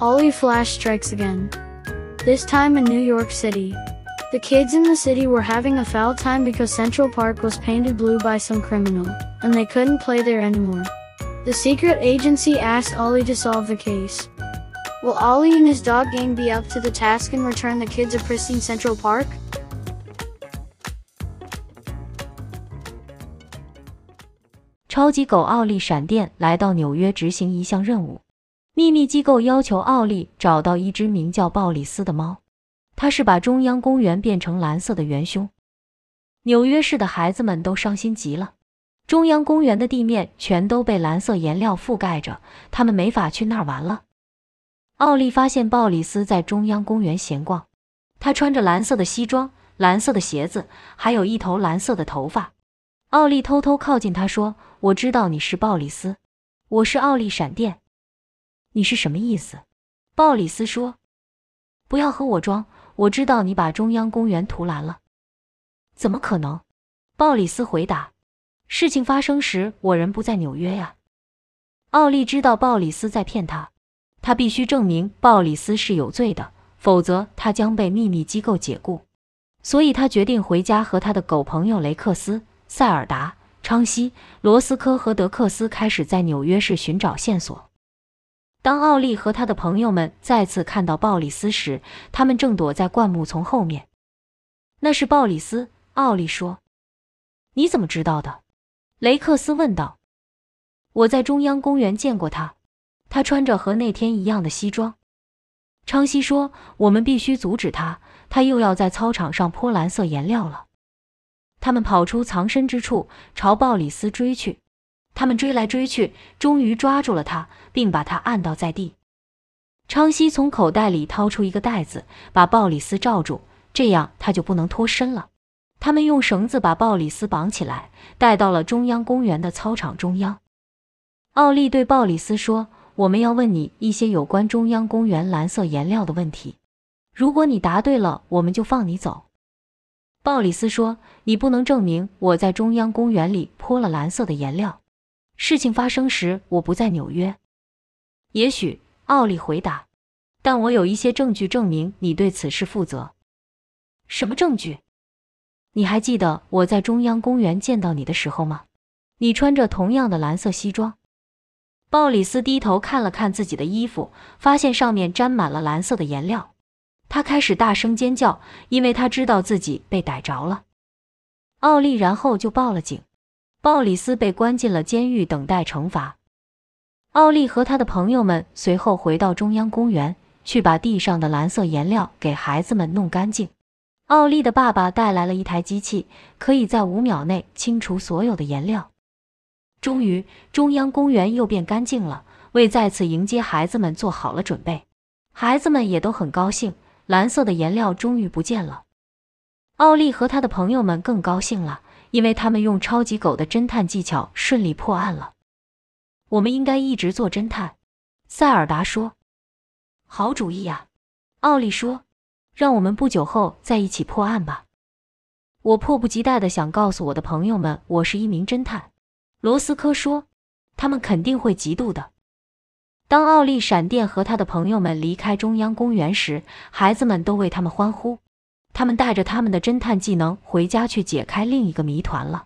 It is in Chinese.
Ollie Flash strikes again. This time in New York City. The kids in the city were having a foul time because Central Park was painted blue by some criminal, and they couldn't play there anymore. The secret agency asked Ollie to solve the case. Will Ollie and his dog gang be up to the task and return the kids a pristine Central Park? 超级狗奥利闪电来到纽约执行一项任务。 秘密机构要求奥利找到一只名叫鲍里斯的猫，它是把中央公园变成蓝色的元凶。纽约市的孩子们都伤心极了，中央公园的地面全都被蓝色颜料覆盖着，他们没法去那儿玩了。奥利发现鲍里斯在中央公园闲逛，他穿着蓝色的西装、蓝色的鞋子，还有一头蓝色的头发。奥利偷偷靠近他说。我知道你是鲍里斯，我是奥利闪电。你是什么意思？鲍里斯说：“不要和我装，我知道你把中央公园涂蓝了。”怎么可能？鲍里斯回答：“事情发生时，我人不在纽约呀。”奥利知道鲍里斯在骗他，他必须证明鲍里斯是有罪的，否则他将被秘密机构解雇。所以他决定回家和他的狗朋友雷克斯、塞尔达。昌西、罗斯科和德克斯开始在纽约市寻找线索。当奥利和他的朋友们再次看到鲍里斯时，他们正躲在灌木丛后面。那是鲍里斯，奥利说。“你怎么知道的？”雷克斯问道。“我在中央公园见过他，他穿着和那天一样的西装。”昌西说。“我们必须阻止他，他又要在操场上泼蓝色颜料了。”他们跑出藏身之处，朝鲍里斯追去。他们追来追去，终于抓住了他，并把他按倒在地。昌西从口袋里掏出一个袋子，把鲍里斯罩住，这样他就不能脱身了。他们用绳子把鲍里斯绑起来，带到了中央公园的操场中央。奥利对鲍里斯说：“我们要问你一些有关中央公园蓝色颜料的问题。如果你答对了，我们就放你走。”鲍里斯说：“你不能证明我在中央公园里泼了蓝色的颜料。事情发生时，我不在纽约。”也许，奥利回答：“但我有一些证据证明你对此事负责。”什么证据？你还记得我在中央公园见到你的时候吗？你穿着同样的蓝色西装。鲍里斯低头看了看自己的衣服，发现上面沾满了蓝色的颜料。他开始大声尖叫，因为他知道自己被逮着了。奥利然后就报了警，鲍里斯被关进了监狱，等待惩罚。奥利和他的朋友们随后回到中央公园，去把地上的蓝色颜料给孩子们弄干净。奥利的爸爸带来了一台机器，可以在五秒内清除所有的颜料。终于，中央公园又变干净了，为再次迎接孩子们做好了准备。孩子们也都很高兴。蓝色的颜料终于不见了，奥利和他的朋友们更高兴了，因为他们用超级狗的侦探技巧顺利破案了。我们应该一直做侦探，塞尔达说。好主意呀，奥利说。让我们不久后再一起破案吧。我迫不及待地想告诉我的朋友们，我是一名侦探。罗斯科说，他们肯定会嫉妒的。当奥利闪电和他的朋友们离开中央公园时，孩子们都为他们欢呼。他们带着他们的侦探技能回家去解开另一个谜团了。